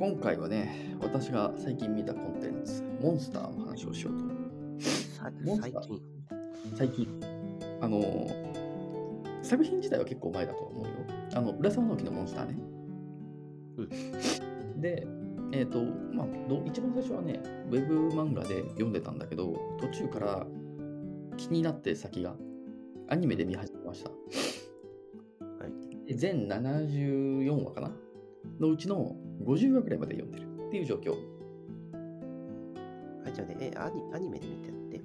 今回はね、私が最近見たコンテンツ、モンスターの話をしようと。さモンスター。最近。あのー作品自体は結構前だと思うよ。あの浦沢直樹のモンスターね。でえっ、とまあど一番最初はねウェブ漫画で読んでたんだけど途中から気になって先がアニメで見始めました。はい。で全74話かな？のうちの50話ぐらいまで読んでる。っていう状況。あ、じゃあね、え、アニアニメで見てって。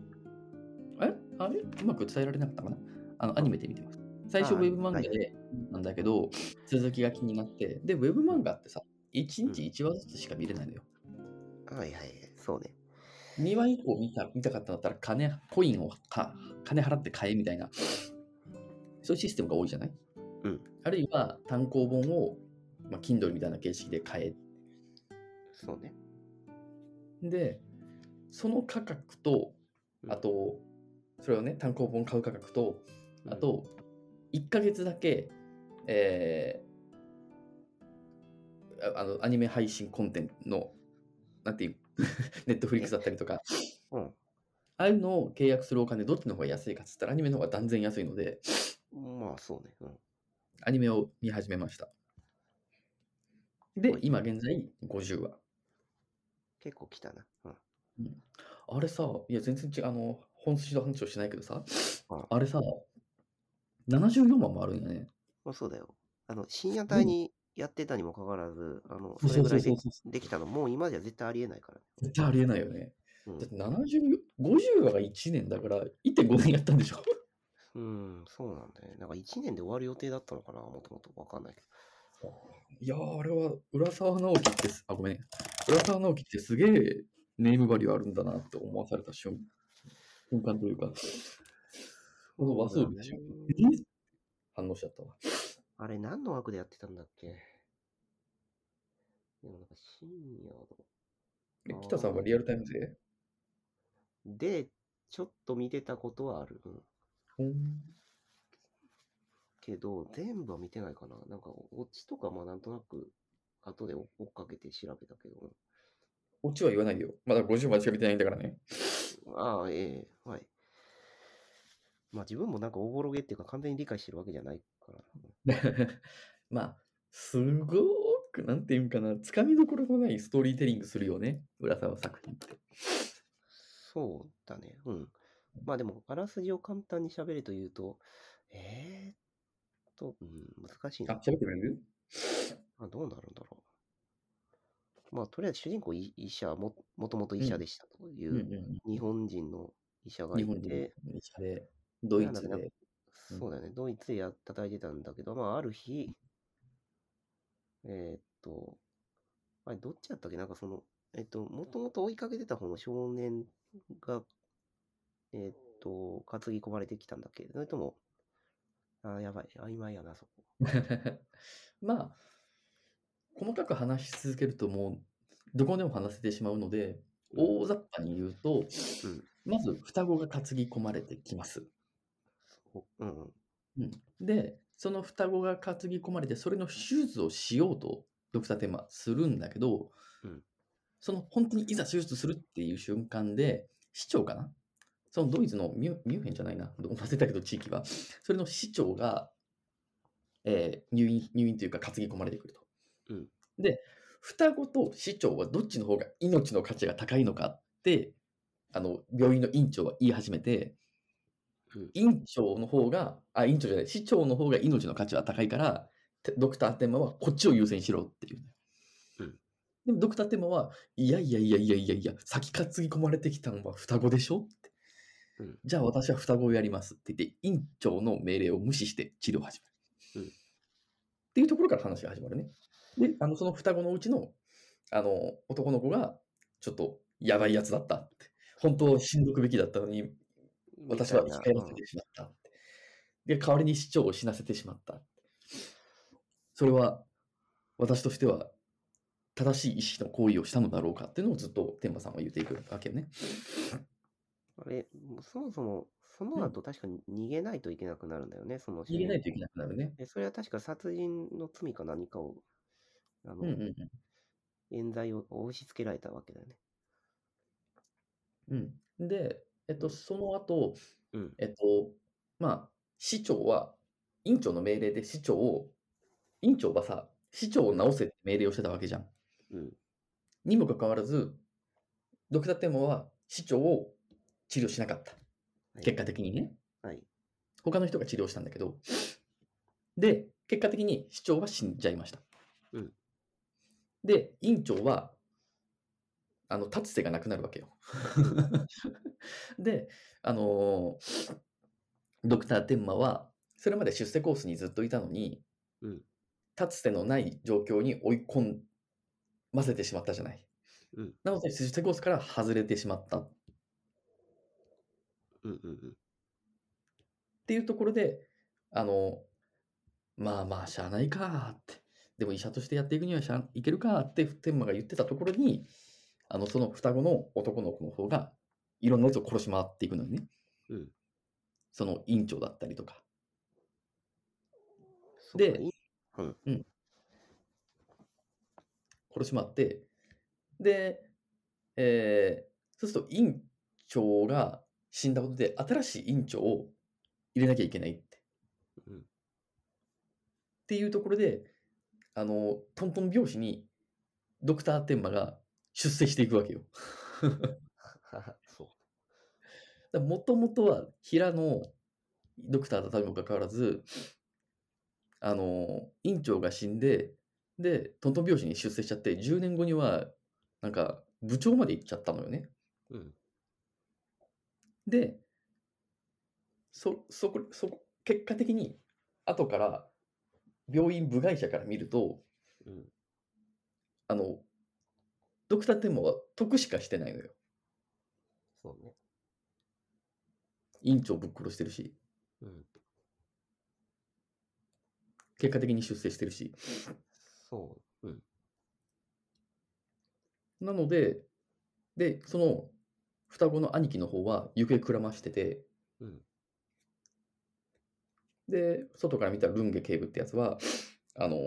あれあれ？うまく伝えられなかったかな？あのアニメで見てます。最初あウェブ漫画はでなんだけど、続きが気になって、で、ウェブ漫画ってさ、1日1話ずつしか見れないのよ。はいはい、そうね。2話以降見た見たかったんだったら金、コインをか金払って買えみたいな、そういうシステムが多いじゃない？うん。あるいは単行本を、まあ、Kindle みたいな形式で買え。そうね。で、その価格と、うんあと、それをね、単行本買う価格と、うんあと、1ヶ月だけ、えーああの、アニメ配信コンテンツの、なんていう、ネットフリックスだったりとか、うん。ああいうのを契約するお金、どっちの方が安いかっつったら、アニメの方が断然安いので、まあ、そうね。うん。アニメを見始めました。ではい、今現在50話。結構来たな。うん。あれさ、いや、全然違う、あの、本筋の話をしないけどさあ、あれさ、74話もあるんやね。まあ、そうだよ。あの、深夜帯にやってたにもかかわらず、あの、それぐらいできたの、もう今じゃ絶対ありえないから。絶対ありえないよね。うんだって70、50話が1年だから、1.5年やったんでしょ？うん、そうなんだね。なんか1年で終わる予定だったのかな、もともと。わかんないけいやー、あれは浦沢直樹ってす、あ、ごめんね。浦沢直樹ってすげえネームバリューあるんだなって思わされた瞬瞬間というか、この和数部でしょ。え？反応しちゃったわ。ど。あれ、何の枠でやってたんだっけ？でもなんか深夜の。え北さんはリアルタイムで？で、ちょっと見てたことはある。うんけど、全部は見てないかな。なんか、オチとか、まあ、なんとなく、後で追っかけて調べたけど。オチは言わないでよ。まだ50までしか見てないんだからね。ああ、ええはい。まあ、自分もなんか、おぼろげっていうか、完全に理解してるわけじゃないから。まあ、すごーく、なんていうんかな、つかみどころのないストーリーテリングするよね。浦沢作品って。そうだね。うん。まあ、でも、あらすじを簡単に喋るというと、えーっと、うん、難しいあ、な。喋ってくれる？あどうなるんだろう。まあ、とりあえず主人公い医者も、もともと医者でしたというんううん。日本人の医者が日い本でて、、医者で、ドイツで。うん。そうだよね、ドイツでや叩いてたんだけど、まあ、ある日、えーっと、あれ、どっちやったっけ？なんかその、えっと、もともと追いかけてた方の少年が、えーっと、担ぎ込まれてきたんだっけ？それとも、あー、やばい、曖昧やな、そこ。まあ、細かく話し続けるともう、どこでも話せてしまうので、大雑把に言うと、うん。まず双子が担ぎ込まれてきます。うん。うん、で、その双子が担ぎ込まれて、それの手術をしようと、ドクターテーマするんだけど、うんその本当にいざ手術するっていう瞬間で、市長かなそのドイツのミュミュンヘンじゃないな、忘れたけど地域は、それの市長が、えー入院、入院というか担ぎ込まれてくると。うんで、双子と市長はどっちの方が命の価値が高いのかって、あの、病院の院長は言い始めて、うん院長の方が、あ、院長じゃない、市長の方が命の価値は高いから、てドクターテンマはこっちを優先しろっていう。うんでもドクターテンマは、いやいやいやいやいやいや、先担ぎ込まれてきたのは双子でしょって。うんじゃあ私は双子をやりますって言って、院長の命令を無視して治療を始める。うんっていうところから話が始まるね。で、あのその双子のうちのあの男の子がちょっとやばいやつだったって。本当は死んどくべきだったのに、私は生き返らせてしまったって。で、代わりに市長を死なせてしまった。それは、私としては、正しい意識の行為をしたのだろうかっていうのをずっと天馬さんは言っていくわけよね。あれ、そもそも、その後確かに逃げないといけなくなるんだよね、その逃げないといけなくなるね。でそれは確か殺人の罪か何かを、あの、うんうんうん。冤罪を押し付けられたわけだよね。うん、で、えっと、その後、うん。えっと、まあ、市長は、院長の命令で市長を、院長はさ、市長を直せって命令をしてたわけじゃん。うん。にもかかわらず、ドクターテンモは市長を治療しなかった。はい結果的にね。はい。他の人が治療したんだけど。で、結果的に市長は死んじゃいました。うんで、院長は、あの、立つ瀬がなくなるわけよ。で、あのードクターテンマは、それまで出世コースにずっといたのに、うん立つ瀬のない状況に追い込ませてしまったじゃない。うんなので、出世コースから外れてしまったっうんうんうん。ていうところで、あの、まあまあ、しゃあないかって。でも医者としてやっていくにはしゃあいけるかって天馬が言ってたところに、あの、その双子の男の子の方が、いろんなやつを殺し回っていくのよね。うんその院長だったりとか。でいうん。殺し回って、で、えーそうすると院長が死んだことで、新しい院長を入れなきゃいけないって。うんっていうところで、あの、トントン拍子に、ドクターテンマが出世していくわけよ。そう。もともとは平のドクターだったにもかかわらず、あの、院長が死んで、で、トントン拍子に出世しちゃって、10年後には、なんか、部長まで行っちゃったのよね。うん。で、そ、そこ、そこ、結果的に、後から、病院部外者から見ると、うん。あの、ドクターテンマは得しかしてないのよ。そうね。院長ぶっ殺してるし、うん。結果的に出世してるし。そう。うん。なので、で、その双子の兄貴の方は行方くらましてて、うん。で、外から見たルンゲ警部ってやつは、あのー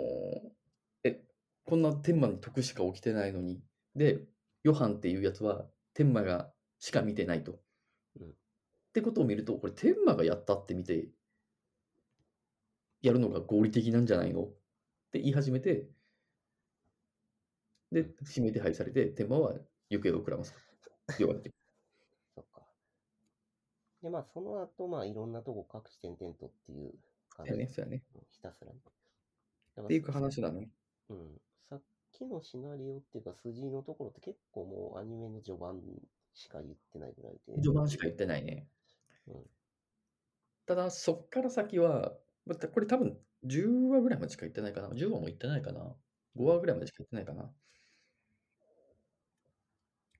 え、こんな天馬に得しか起きてないのに、で、ヨハンっていうやつは天馬がしか見てないと。うんってことを見ると、これ天馬がやったって見て、やるのが合理的なんじゃないの？って言い始めて、で、指名手配されて、天馬は行方をくらますと。要はって。で、まあ、その後、まあ、いろんなとこ各地点々とっていう感そうやね、そうやね。ひたすらに。だっていう話だね。うん。さっきのシナリオっていうか、筋のところって結構もうアニメの序盤しか言ってないぐらいで。序盤しか言ってないね。うん。ただ、そっから先は、これ多分10話ぐらいまでしか言ってないかな。10話も言ってないかな。5話ぐらいまでしか言ってないかな。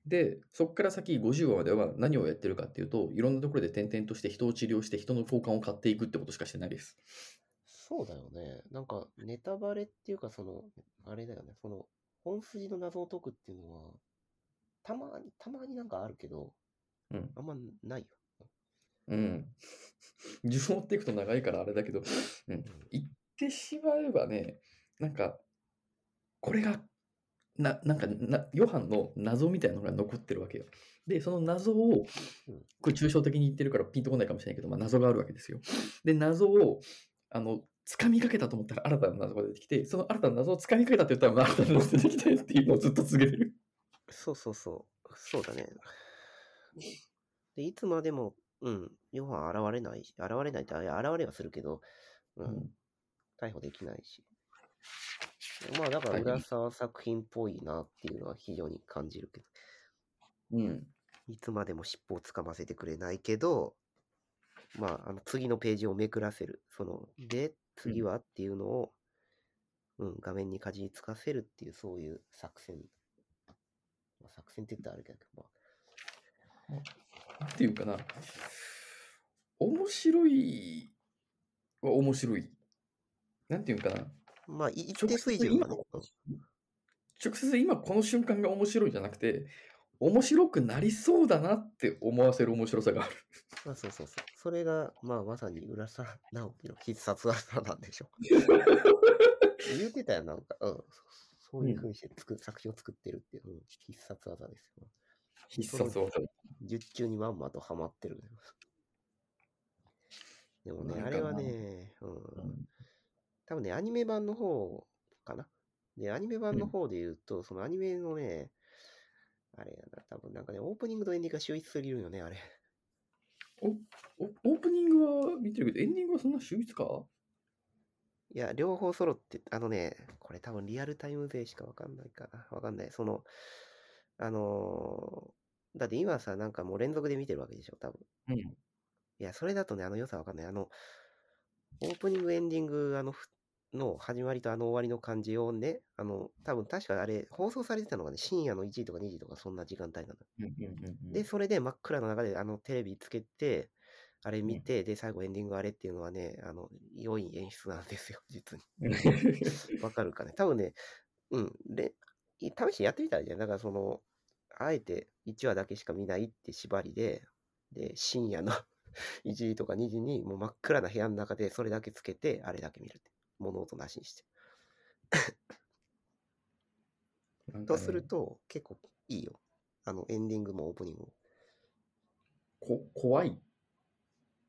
で、そっから先50話までは何をやってるかっていうと、いろんなところで転々として人を治療して人の交換を買っていくってことしかしてないです。そうだよね。なんか、ネタバレっていうか、その、あれだよね。その、本筋の謎を解くっていうのは、たまに、たまになんかあるけど、うん。あんまないよ。うん。順を追っていくと長いからあれだけど、うん。言ってしまえばね、なんか、これが、な、なんかな、ヨハンの謎みたいなのが残ってるわけよ。で、その謎をうん、これ抽象的に言ってるからピンとこないかもしれないけど、まあ、謎があるわけですよ。で、謎を、あの、掴みかけたと思ったら新たな謎が出てきて、その新たな謎を掴みかけたって言ったら、まあ新たな謎出てきたよっていうのをずっと続けてる。そうそうそう。そうだね。で、いつまでも、うん、ヨハン現れないし、現れないって、現れはするけど、う、うんん。逮捕できないし。まあ、だから、はい浦沢作品っぽいなっていうのは非常に感じるけど、うん。いつまでも尻尾をつかませてくれないけど、まあ、あの次のページをめくらせる。その、で、次はっていうのを、うん、画面にかじりつかせるっていう、そういう作戦まあ、作戦って言ったらあるけど、まあ、っていうかな、面白いは面白い。なんていうかな、まあ、い一定水準がね。うん直接今この瞬間が面白いじゃなくて、面白くなりそうだなって思わせる面白さがある。まあ、そうそうそう。それが、まあ、まさに浦沢直樹の必殺技なんでしょう。言ってたよ、なんか。うん。そそういうふうにして作る、作品を作ってるっていう、うん、必殺技ですよ。必殺技。術中にまんまとハマってる。でもね、なんかあれはね、うんうん多分ね、アニメ版の方かな？で、アニメ版の方で言うと、そのアニメのね、あれやな、多分なんかね、オープニングとエンディングが秀逸すぎるよね、あれ。おオープニングは見てるけど、エンディングはそんな秀逸か？いや、両方揃って、あのね、これ多分リアルタイム勢しかわかんないかな。わかんない。その、あのーだって今さ、なんかもう連続で見てるわけでしょ、多分。うん。いや、それだとね、あの良さわかんない。あの、オープニング、エンディング、あの、ふの始まりとあの終わりの感じをね、あの、多分確かあれ、放送されてたのがね、深夜の1時とか2時とかそんな時間帯なの。で、それで真っ暗の中であのテレビつけて、あれ見て、で、最後エンディングあれっていうのはね、あの、良い演出なんですよ、実に。わかるかね。多分ね、うん、で、い試してやってみたらいいじゃん。だからその、あえて1話だけしか見ないって縛りで、で、深夜の 1時とか2時にもう真っ暗な部屋の中でそれだけつけて、あれだけ見るって。物音なしにして。ねとすると、結構いいよ。あの、エンディングもオープニングも。こ怖い。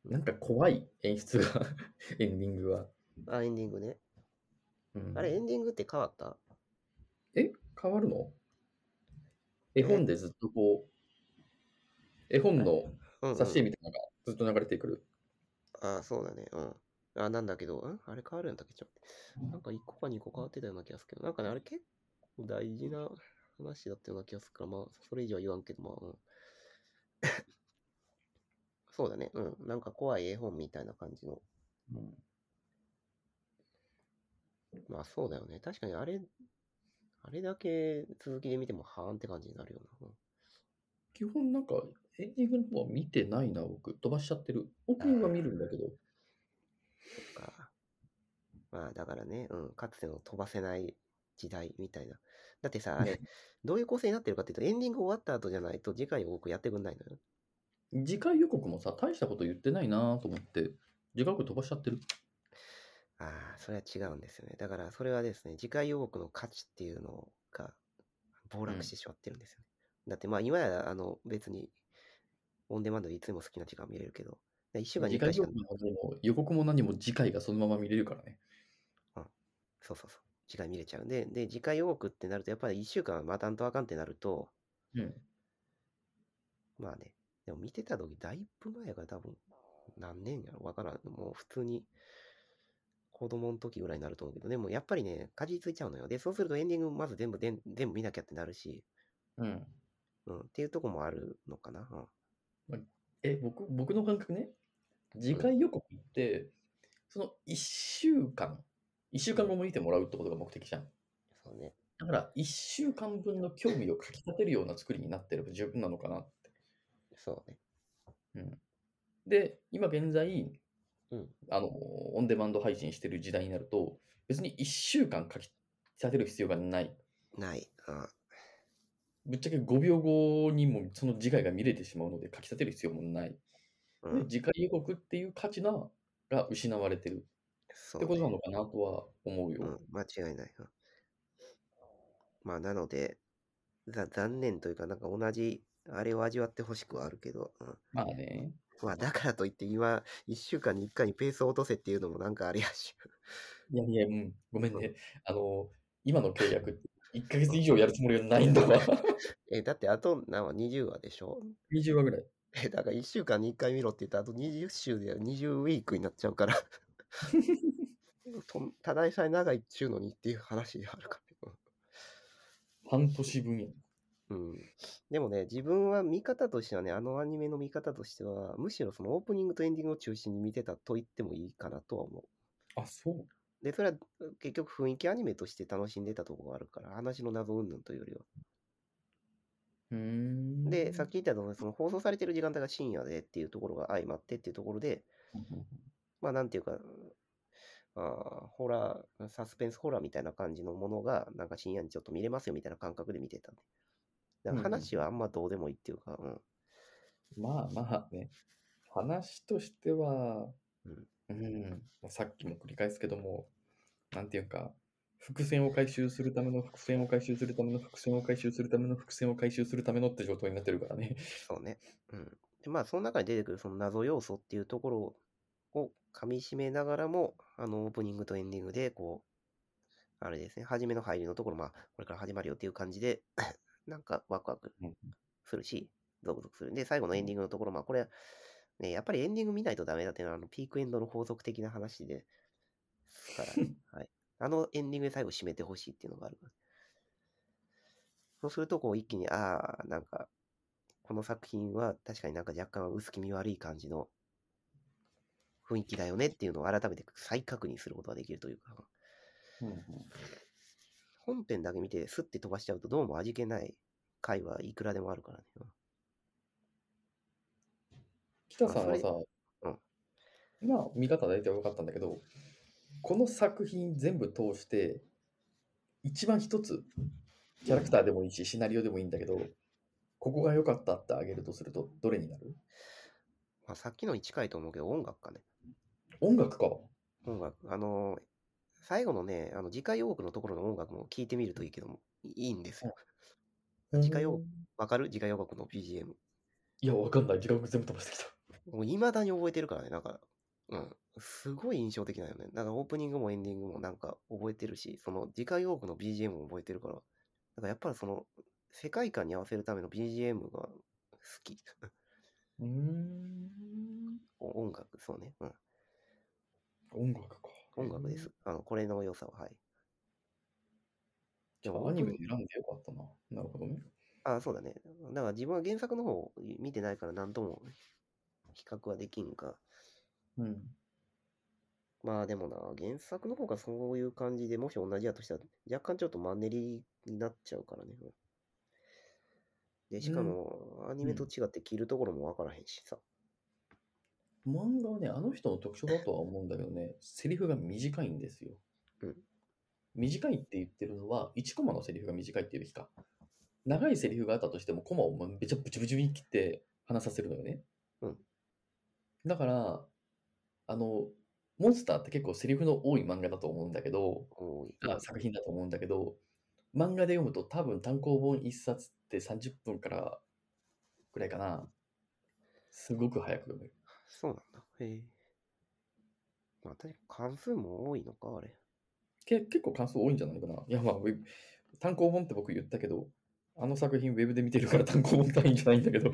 なんか怖い演出が、エンディングは。あ、エンディングね。うんあれ、エンディングって変わった？え？変わるの？絵本でずっとこう、絵本の。挿絵みたいなのがずっと流れてくる。あそうだね。うん。あ、なんだけど、ん？あれ変わるんだっけ？ちょっとなんか1個か2個変わってたような気がするけど、なんかね、あれ結構大事な話だったような気がするから、まあ、それ以上は言わんけど、まあ、うん。そうだね。うん。なんか怖い絵本みたいな感じの。うんまあ、そうだよね。確かにあれ、あれだけ続きで見ても、はーんって感じになるよな。うん基本なんか、エンディングの方は見てないな、僕。飛ばしちゃってる。オープニングは見るんだけど。そっか。まあ、だからね、うん、かつての飛ばせない時代みたいな。だってさ、あれ、どういう構成になってるかっていうと、エンディング終わった後じゃないと次回を多くやってくんないのよ。次回予告もさ、大したこと言ってないなと思って、次回予告飛ばしちゃってる。ああ、それは違うんですよね。だから、それはですね、次回予告の価値っていうのが暴落してしまってるんですよね。だって、まあ、今や、あの、別に、オンデマンドでいつでも好きな時間見れるけど、1週間に1回しか次回予告、も何も予告も何も次回がそのまま見れるからね。そうそうそう、次回見れちゃうんで、で、次回予告ってなると、やっぱり1週間待たんとあかんってなると、うん。まあね、でも見てた時だいぶ前やから多分何年やろわからん。もう普通に子供の時ぐらいになると思うけど、でもやっぱりね、かじりついちゃうのよ。で、そうするとエンディングまず全部でん全部見なきゃってなるし、うん。うん、っていうとこもあるのかな。うんえ、僕、僕の感覚ね、次回予告って、その1週間、1週間後も見てもらうってことが目的じゃん。そうね。だから、1週間分の興味をかき立てるような作りになってれば十分なのかなって。そうね。うん、で、今現在、うんあの、オンデマンド配信してる時代になると、別に1週間かき立てる必要がない。ない。あぶっちゃけ5秒後にもその次回が見れてしまうので、かき立てる必要もない。うん、で次回予告っていう価値なが失われてるそう、ってことなのかなとは思うよ。うん、間違いない。うんまあ、なので、ざ残念というか、なんか同じ、あれを味わってほしくはあるけど、うん、まあね。まあ、だからといって今、1週間に1回にペースを落とせっていうのもなんかあれやし。いやいや、うん、ごめんね。あの、今の契約、1ヶ月以上やるつもりはないんだわ。え、だってあと、なんか20話でしょ？20話ぐらい。え、だから1週間に1回見ろって言ったら、あと20週で20ウィークになっちゃうから。とただでさえ長いっちゅうのにっていう話であるから。半年分や。うん。でもね、自分は見方としてはね、あのアニメの見方としては、むしろそのオープニングとエンディングを中心に見てたと言ってもいいかなとは思う。あ、そう。で、それは結局雰囲気アニメとして楽しんでたところがあるから、話の謎云々というよりは。うーん。で、さっき言ったのは、その放送されてる時間帯が深夜でっていうところが相まってっていうところで、まあなんていうか、あーホラー、サスペンスホラーみたいな感じのものが、なんか深夜にちょっと見れますよみたいな感覚で見てたんで。だから話はあんまどうでもいいっていうか、うん。まあまあね、話としては、うんうん、さっきも繰り返すけども、なんていうか、伏線を回収するための伏線を回収するための伏線を回収するための伏線を回収するためのって状態になってるからね。そうね。うん。で、まあ、その中に出てくるその謎要素っていうところを噛み締めながらも、あの、オープニングとエンディングで、こう、あれですね、初めの入りのところ、まあ、これから始まるよっていう感じで、なんかワクワクうんするし、ゾクゾクする。で、最後のエンディングのところ、まあ、これ、ね、やっぱりエンディング見ないとダメだっていうのは、あの、ピークエンドの法則的な話で、すから、はい。あのエンディングで最後締めてほしいっていうのがあるから。そうすると、こう、一気に、ああ、なんか、この作品は確かになんか若干薄気味悪い感じの雰囲気だよねっていうのを改めて再確認することができるというか、本編だけ見てスッて飛ばしちゃうとどうも味気ない回はいくらでもあるからね。北さんはさ、うんまあ見方大体分かったんだけど、この作品全部通して、一番一つ、キャラクターでもいいし、シナリオでもいいんだけど、ここが良かったってあげるとすると、どれになる？まあ、さっきのに近いと思うけど音楽かね。音楽か。音楽。あのー最後のね、あの次回予告のところの音楽も聞いてみるといいけども、いいんですよ。次回予告わかる？次回予告の BGM。いや、わかんない。時間全部飛ばしてきた。もう未だに覚えてるからね、なんか、うん。すごい印象的だよね。なんかオープニングもエンディングもなんか覚えてるし、その次回予告の BGM も覚えてるから、だからやっぱりその世界観に合わせるための BGM が好き。うーん。音楽、そうね。うん。音楽か。音楽です。あの、これの良さは、はい。じゃあ、アニメ選んでよかったな。なるほどね。あ、そうだね。だから自分は原作の方を見てないから何とも比較はできんか。うん。まあでもな、原作の方がそういう感じで、もし同じやとしたら、若干ちょっとマンネリになっちゃうからね。で、しかも、アニメと違って着るところもわからへんしさ。漫画はね、あの人の特徴だとは思うんだけどね、セリフが短いんですよ。うん短いって言ってるのは、1コマのセリフが短いっていうべきか。長いセリフがあったとしても、コマをめちゃブチブチに切って話させるのよね。うんだから、あの、モンスターって結構セリフの多い漫画だと思うんだけど。あ作品だと思うんだけど、漫画で読むと多分単行本1冊って30分からくらいかな。すごく早く読める。そうなんだ。へえ。まあ、確かに関数も多いのか、あれ。け結構感想多いんじゃないかな。いや、まあ、単行本って僕言ったけど、あの作品ウェブで見てるから単行本単位じゃないんだけど。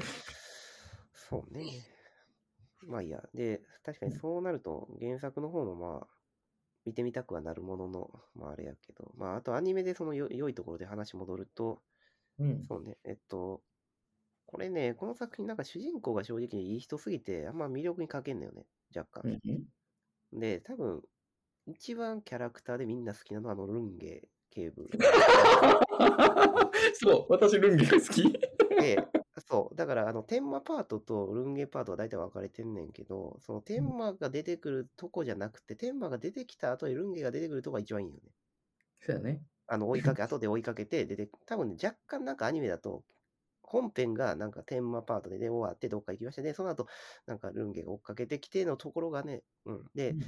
そうね。まあいいや。で、確かにそうなると、原作の方もまあ、見てみたくはなるものの、まああれやけど、まああとアニメでそのよ良いところで話戻ると、うん。そうね、えっと、これね、この作品なんか主人公が正直いい人すぎて、あんま魅力に欠けんのよね、若干。で、多分、一番キャラクターでみんな好きなのはあのルンゲ警部。そう、私、ルンゲが好き。で、そう、だから、あの、天魔パートとルンゲパートは大体分かれてんねんけど、その天魔が出てくるとこじゃなくて、天魔が出てきた後にルンゲが出てくるとこが一番いいよね。そうやね。あの、追いかけ、後で追いかけて出て、多分ね、若干なんかアニメだと、本編がなんか天魔パートで、で終わってどっか行きましたね。その後、なんかルンゲが追っかけてきてのところがね、うん。で、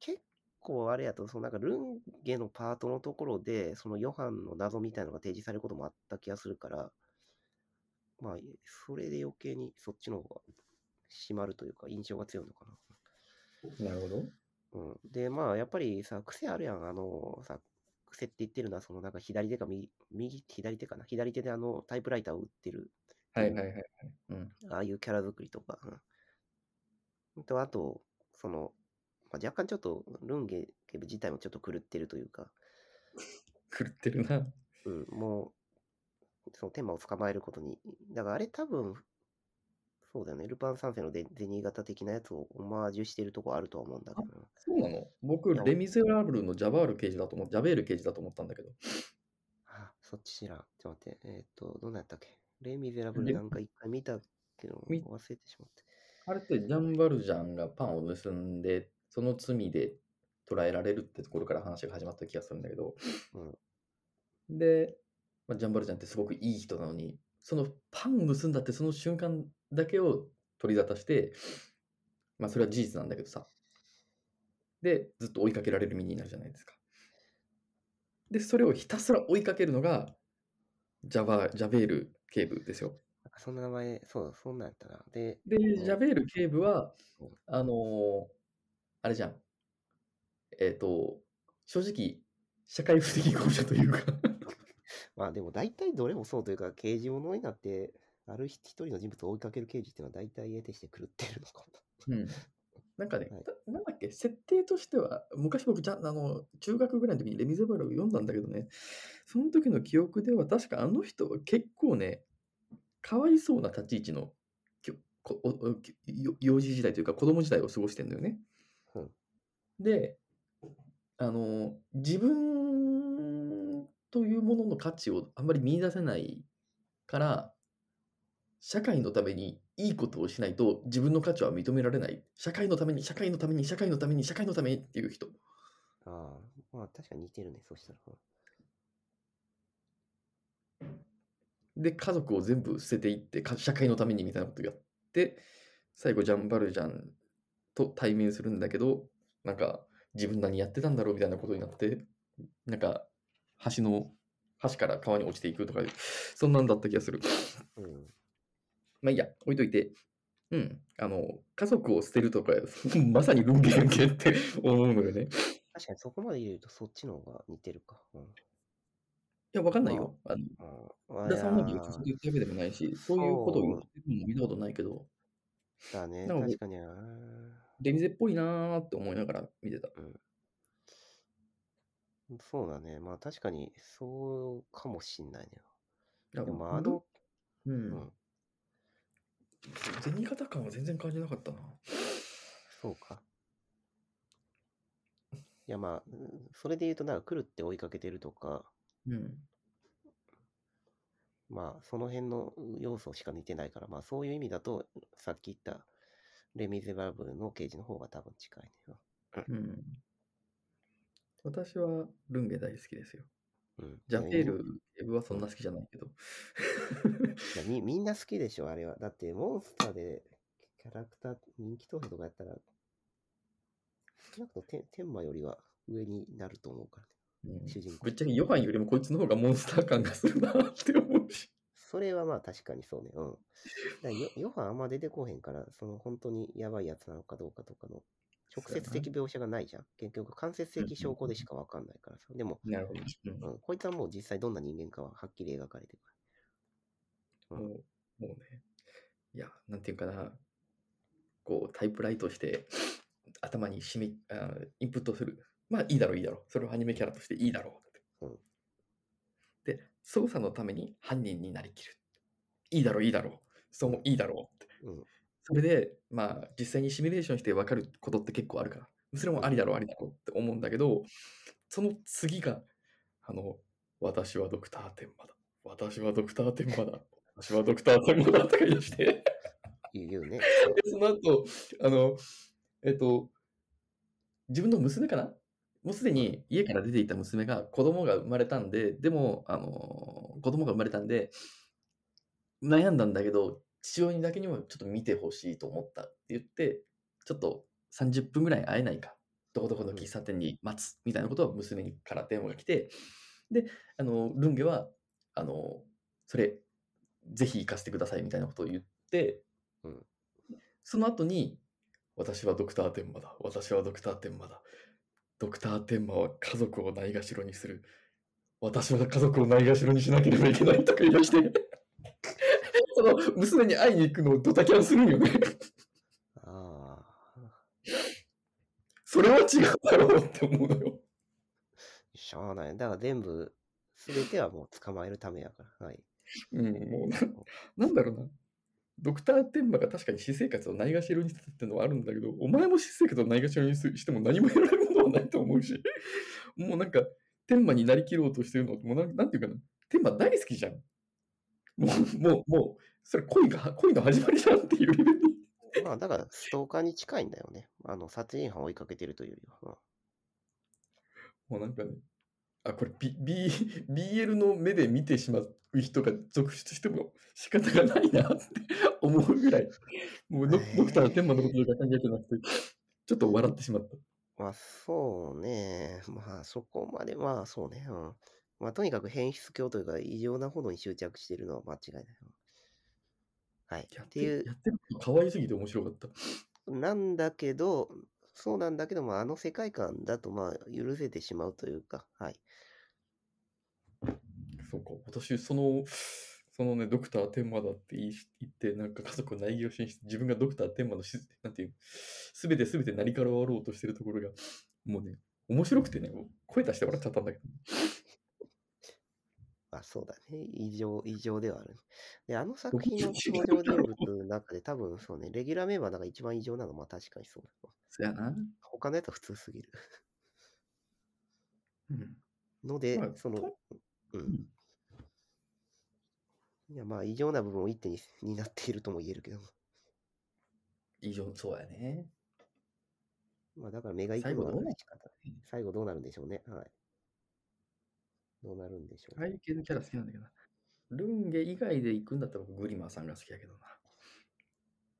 結構あれやと、そのなんかルンゲのパートのところで、そのヨハンの謎みたいなのが提示されることもあった気がするから、まあ、それで余計にそっちの方が締まるというか、印象が強いのかなるほど。な。うん。で、まあ、やっぱりさ、癖あるやん。あの、さ、癖って言ってるのは、そのなんか左手か右、右、左手かな。左手であの、タイプライターを打ってる、はいはいはい。うん。ああいうキャラ作りとか。うん。と、あと、その、まあ、若干ちょっと、ルンゲ自体もちょっと狂ってるというか、狂ってるな。うん、もう、そのテーマを捕まえることに、だからあれ多分、そうだよね、ルパン三世のデゼニー型的なやつをオマージュしてるとこあるとは思うんだけどな。そうなの？僕、レ・ミゼラブルのジャバール刑事だと思う、ジャベール刑事だと思ったんだけど。あ、そっち知らん。ちょっと待って、えーっと、どんなやったっけ？レ・ミゼラブルなんか一回見たけど、み忘れてしまって。あれってジャンバルジャンがパンを盗んで、その罪で捕らえられるってところから話が始まった気がするんだけど、で、まあ、ジャンバルジャンってすごくいい人なのに、そのパンを盗んだってその瞬間だけを取り沙汰して、まあそれは事実なんだけどさ。で、ずっと追いかけられる身になるじゃないですか。で、それをひたすら追いかけるのが、ジャバジャベール警部ですよ。そんな名前、そう、そんなんやったな。で、で、うんジャベール警部はうん、あのーあれじゃん。えっ、と、正直、社会不適合者というかまあでも大体どれもそうというか、刑事物になって、ある一人の人物を追いかける刑事っていうのは大体得てして狂ってるのかも。うん。なんかね、はいたなんだっけ、設定としては、昔僕じゃ、あの、中学ぐらいの時にレミゼバルを読んだんだけどね、その時の記憶では、確かあの人は結構ね、かわいそうな立ち位置のきょこおおきよ幼児時代というか子供時代を過ごしてんだよね。うんで、あの、自分というものの価値をあんまり見出せないから、社会のためにいいことをしないと自分の価値は認められない。社会のために、社会のために、社会のために、社会のためにっていう人。ああ、まあ確かに似てるね、そしたら。うんで、家族を全部捨てていって、か社会のためにみたいなことやって、最後、ジャンバルジャンと対面するんだけど、なんか、自分何やってたんだろうみたいなことになって、なんか、橋の、橋から川に落ちていくとか、そんなんだった気がする。うん。まあいいや、置いといて。うん。あの、家族を捨てるとか、まさにルンゲやんけって思うのよね。い確かにそこまで言うとそっちの方が似てるか。うん。や、わかんないよ。あの、田さんの言う言ったわけでもないし、そういうことを言ってるのも見たことないけど、ーだね、確かにミゼっぽいなーって思いながら見てた。そうだね。まあ確かにそうかもしんないね。いやでもあの、う。うんん、銭形感は全然感じなかったな。そうか。いやまあ、うんそれで言うとなんか来るって追いかけてるとか、うん。まあその辺の要素しか似てないから、まあそういう意味だと、さっき言ったレ・ミゼラブルの刑事の方が多分近いね。うん。私はルンゲ大好きですよ。うん。ジャペール、エブはそんな好きじゃないけど。いやみみんな好きでしょ、あれは。だって、モンスターでキャラクター、人気投票とかやったら、少なくともテンテンマよりは上になると思うからね、うん主人公ぶっ。ちゃけヨハンよりもこいつの方がモンスター感がするなって思うし。それはまあ確かにそうね。うん。ヨハンあんま出てこへんから、その本当にやばいやつなのかどうかとかの直接的描写がないじゃん。結局間接的証拠でしかわかんないからさ。でも、なるほど。うん、こいつはもう実際どんな人間かははっきり描かれてるから。もう、もうね。いや、なんていうかな。こう、タイプライトして、頭にしみあインプットする。まあいいだろう、いいだろう。それをアニメキャラとしていいだろう。うんで、操作のために犯人になりきる。いいだろう、いいだろう。そうもいいだろうって。うん。それで、まあ、実際にシミュレーションして分かることって結構あるから、それもありだろう、ありだろうって思うんだけど、その次が、あの、私はドクターテンマだ。私はドクターテンマだ。私はドクターテンマだとか言い出して、言うね。でその後、あの、えっと、自分の娘かな？もうすでに家から出ていた娘が子供が生まれたんで、でも、あの、子供が生まれたんで、悩んだんだけど、父親にだけにもちょっと見てほしいと思ったって言って、ちょっと30分ぐらい会えないか、どこどこの喫茶店に待つみたいなことを娘にから電話が来て、で、あの、ルンゲは、あの、それ、ぜひ行かせてくださいみたいなことを言って、うんその後に、私はドクターテンマだ。私はドクターテンマだ。ドクターテンマは家族をないがしろにする。私は家族をないがしろにしなければいけないとか言い出して、その娘に会いに行くのをドタキャンするんよね。ああ。それは違うだろうって思うのよ。しゃあない。だから全部、すべてはもう捕まえるためやから。はい。うん、もうな、なんだろうな。ドクターテンマが確かに私生活をないがしろにしてたってのはあるんだけど、お前も私生活をないがしろにしても何も得られるものはないと思うし、もうなんか、天馬になりきろうとしてるのもうなんなんていうかな、天馬大好きじゃん。もう、もう、もう、それ恋が、恋の始まりじゃんっていうレベルに。まあ、だから、ストーカーに近いんだよね。あの、殺人犯を追いかけてるというよりは。もうなんかね、あ、これ、B、B、BL の目で見てしまう人が続出しても仕方がないなって思うぐらい、もうドドクター天馬のことしか考えてなくて、ちょっと笑ってしまった。まあ、そうね。まあ、そこまで、まあ、そうね。うん。まあ、とにかく変質狂というか、異常なほどに執着しているのは間違いない。はい。やっていうやってる可愛すぎて面白かった。なんだけど、そうなんだけども、あの世界観だと、まあ、許せてしまうというか、はい。そうか、私、その、そのね、ドクター天馬だって言って、なんか家族を内業しにして、自分がドクター天馬のし、なんていう、すべてすべて何から終わろうとしてるところが、もうね、面白くてね、声出して笑っちゃったんだけど。あ、そうだね。異常、異常ではある。で、あの 作品の登場人物の中で多分そうね、レギュラーメンバーの中で一番異常なのはまあ確かにそうだわ。そやな。他のやつは普通すぎる。うん。ので、まあそのと、うん。いや、まあ、異常な部分を一手に担っているとも言えるけども。異常、そうやね。まあ、だから目がいくのは最後どうなる仕方ない最後どうなるんでしょうね。はい。どうなるんでしょう、愛系のキャラ好きなんだけどな。ルンゲ以外で行くんだったら僕グリマーさんが好きやけどな。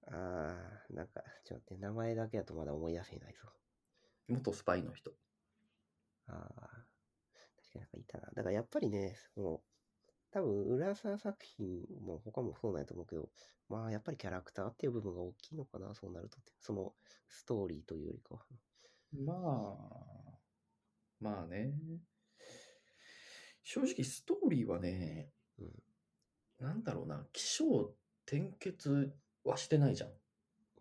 ああ、なんか、ちょっと待って、名前だけだとまだ思い出せないぞ。元スパイの人。ああ、確かになんかいたな。だからやっぱりね、その、多分、浦沢作品も他もそうなんやと思うけど、まあ、やっぱりキャラクターっていう部分が大きいのかな、そうなるとって。その、ストーリーというよりかは。まあ、まあね。正直ストーリーはね、うんなんだろうな、起承転結はしてないじゃん。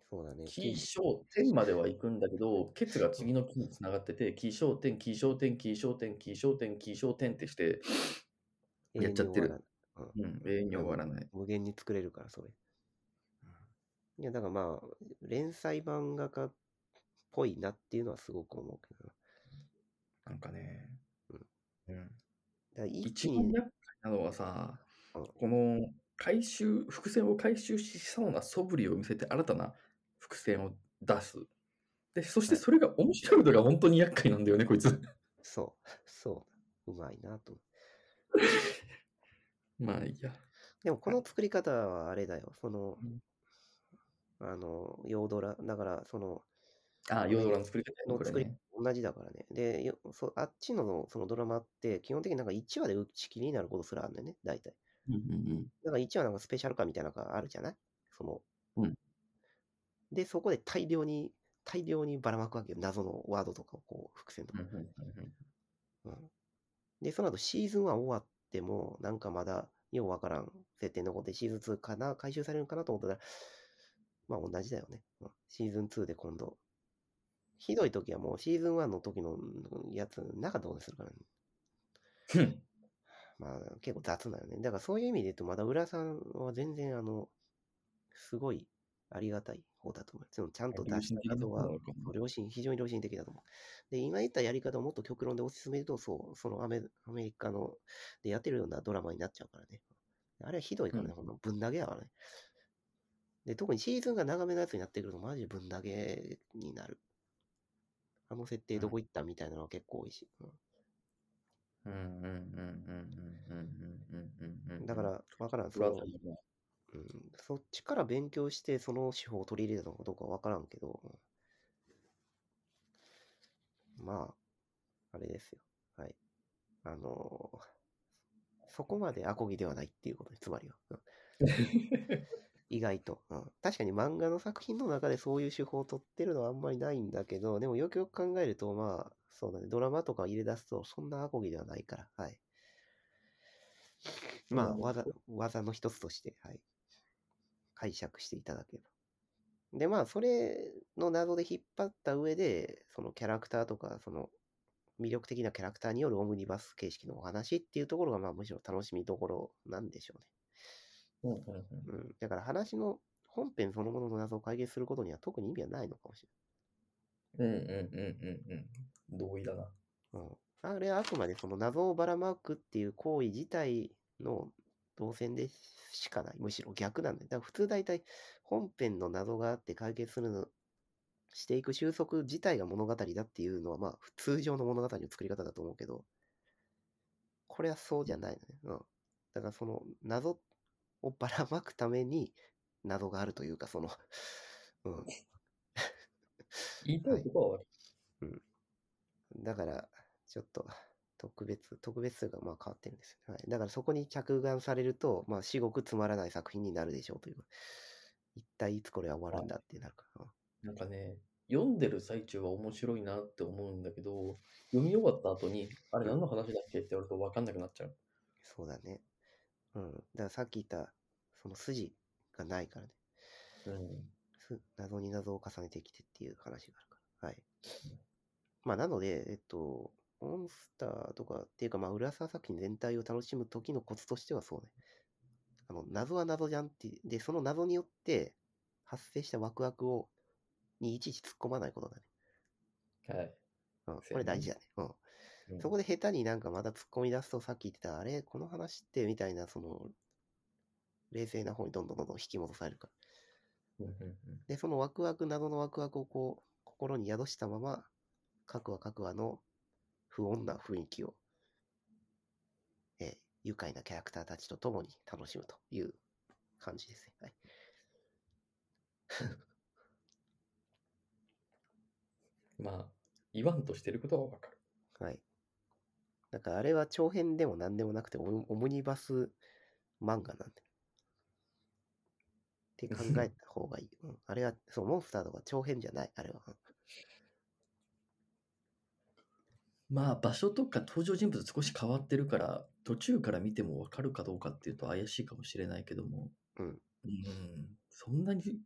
そうだね。起承転までは行くんだけど、ケツが次の木につながってて、起承転、起承転、起承転、起承転、起承転ってして、やっちゃってるうん、永遠に終わらない。無限に作れるから、それ。いや、だからまあ、連載漫画家っぽいなっていうのはすごく思うけどな。なんかね、うん。だから一一気に、番厄介なのはさ、うんこの回収、伏線を回収しそうな素振りを見せて新たな伏線を出す。で、そしてそれが面白いのが本当に厄介なんだよね、こいつ。そう、そう、うまいなと。まあいいや。でもこの作り方はあれだよ。そのうん、あの、ヨードラ、だから、その、ああ、ヨードラの作り方の作り。同じだからね。で、よそあっちのそのドラマって、基本的になんか1話で打ち切りになることすらあるんだよね、大体。うんうんだから1話なんかスペシャル感みたいなのがあるじゃない？その、うんで、そこで大量に、大量にばらまくわけよ。謎のワードとかをこう、伏線とか。うんうんうんうんうんで、その後シーズン1終わっても、なんかまだようわからん設定残ってシーズン2かな、回収されるのかなと思ったら、まあ同じだよね。うんシーズン2で今度。ひどい時はもうシーズン1の時のうんやつなかったことにするからね。まあ結構雑なよね。だからそういう意味で言うと、まだ浦さんは全然あの、すごいありがたい方だと思う。ちゃんと出した画像は、良心、非常に良心的だと思う。で、今言ったやり方をもっと極論で推し進めると、そう、そのアメアメリカのでやってるようなドラマになっちゃうからね。あれはひどいからね、うんほんのぶん投げやからね。で、特にシーズンが長めのやつになってくると、マジでぶん投げになる。あの設定どこ行ったみたいなのは結構多いし。うん。うん。うん。うん。うん。うん。うん。うん。だから、わからん。そうん、そっちから勉強して、その手法を取り入れたのかどうかわからんけど、まあ、あれですよ。はい。あのーそこまでアコギではないっていうことです、つまりは。うん意外と、うん。確かに漫画の作品の中でそういう手法を取ってるのはあんまりないんだけど、でもよくよく考えると、まあ、そうだね、ドラマとか入れ出すと、そんなアコギではないから、はい。まあ、うん技、技の一つとして、はい。解釈していただければ。で、まあ、それの謎で引っ張った上で、そのキャラクターとか、その魅力的なキャラクターによるオムニバス形式のお話っていうところが、まあ、むしろ楽しみどころなんでしょうね。うんうんうんうん。だから話の本編そのものの謎を解決することには特に意味はないのかもしうんうんうんうんうん。同意だな。れない。うん。あれはあくまでその謎をばらまくっていう行為自体の動線でしかない。むしろ逆なんだよ。だから普通大体本編の謎があって解決するの、していく収束自体が物語だっていうのは、まあ、通常の物語の作り方だと思うけど、これはそうじゃないのね。うん。だからその謎をばらまくために謎があるというか、その、うん。言いたいことはわかる。だから、ちょっと特別、特別というか、まあ変わってるんですよ、ね。はい。だからそこに着眼されると、まあ、至極つまらない作品になるでしょうという。一体いつこれは終わるんだってなるから。なんかね、読んでる最中は面白いなって思うんだけど、読み終わった後に、あれ何の話だっけって言われると分かんなくなっちゃう。そうだね。うん。だからさっき言った、その筋がないからね。うん。す謎に謎を重ねてきてっていう話があるから。はい。まあ、なので、えっと、モンスターとかっていうか、まあ、浦沢作品全体を楽しむ時のコツとしてはそうね。あの、謎は謎じゃんって、で、その謎によって発生したワクワクを、にいちいち突っ込まないことだね。はい。うん、これ大事だね。うん。うんそこで下手になんかまた突っ込み出すと、さっき言ってた、あれこの話って、みたいな、その、冷静な方にどんどんどんどん引き戻されるから。で、そのワクワク、謎のワクワクをこう、心に宿したまま、各話各話の不穏な雰囲気を、えー愉快なキャラクターたちと共に楽しむという感じですね。はい。まあ、言わんとしてることは分かる。はい。だからあれは長編でも何でもなくてオム、オムニバス漫画なんで。って考えた方がいい。うん、あれは、そう、モンスターとか長編じゃない、あれは。まあ、場所とか登場人物少し変わってるから、途中から見ても分かるかどうかっていうと怪しいかもしれないけども、うん。うん、そんなに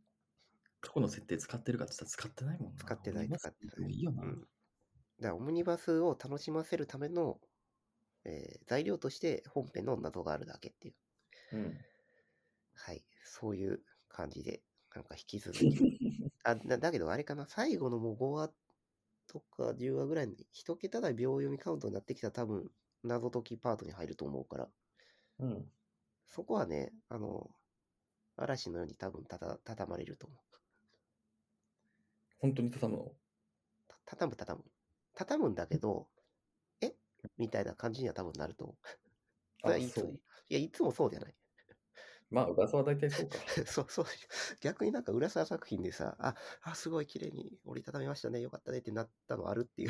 過去の設定使ってるかって言ったら使ってないもんな。使ってない使ってないいいよな。うん。だから、オムニバスを楽しませるための、えー材料として本編の謎があるだけっていう。うん。はい。そういう感じで、なんか引き続き。あだだけど、あれかな、最後のもう5話とか10話ぐらいに、一桁台秒読みカウントになってきたら多分、謎解きパートに入ると思うから、うん。そこはね、あの、嵐のように多分たた、畳まれると思う。本当に畳むの？た畳む、畳む。畳むんだけど、えみたいな感じには多分なると思う。それはいつそういや、いつもそうじゃない。まあ、噂は大体そうか。そう、そう。逆になんか浦沢作品でさ、あ、あ、すごい綺麗に折りたたみましたね、よかったねってなったのあるっていう。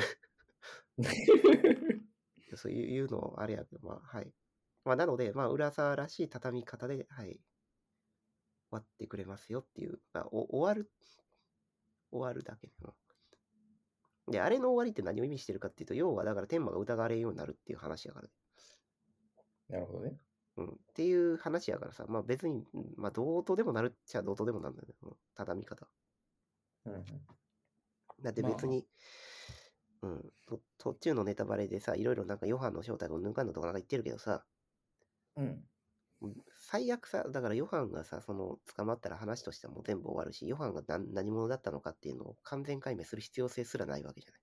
そういういうのあれやけど、まあ、はい。まあ、なので、まあ、浦沢らしい畳み方で、はい。終わってくれますよっていう、まあ、お終わる、終わるだけ。うんで、あれの終わりって何を意味してるかっていうと、要はだから天馬が疑われるようになるっていう話やからね。なるほどね。うん。っていう話やからさ、まあ別に、うんまあどうとでもなるっちゃどうとでもなんだよね。うん畳み方。うんうん。だって別に、うん、と途中のネタバレでさ、いろいろなんかヨハンの正体を抜かんのとかなんか言ってるけどさ、うん。うん最悪さ、だからヨハンがさ、その捕まったら話としてはもう全部終わるし、ヨハンが何何者だったのかっていうのを完全解明する必要性すらないわけじゃない。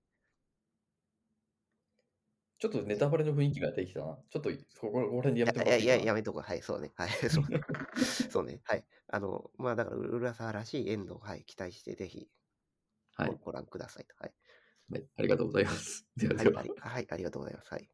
ちょっとネタバレの雰囲気が出てきたな。ちょっと、ここ、俺にやめてもいやいや、やめとこう。はい、そうね。はい、そう。そうね。はい。あの、まあだから、浦沢らしいエンドを、はい、期待して、ぜひはいご、ご覧くださいと。はい。はい。ありがとうございます。でははい、ではあり。はい、ありがとうございます。はい。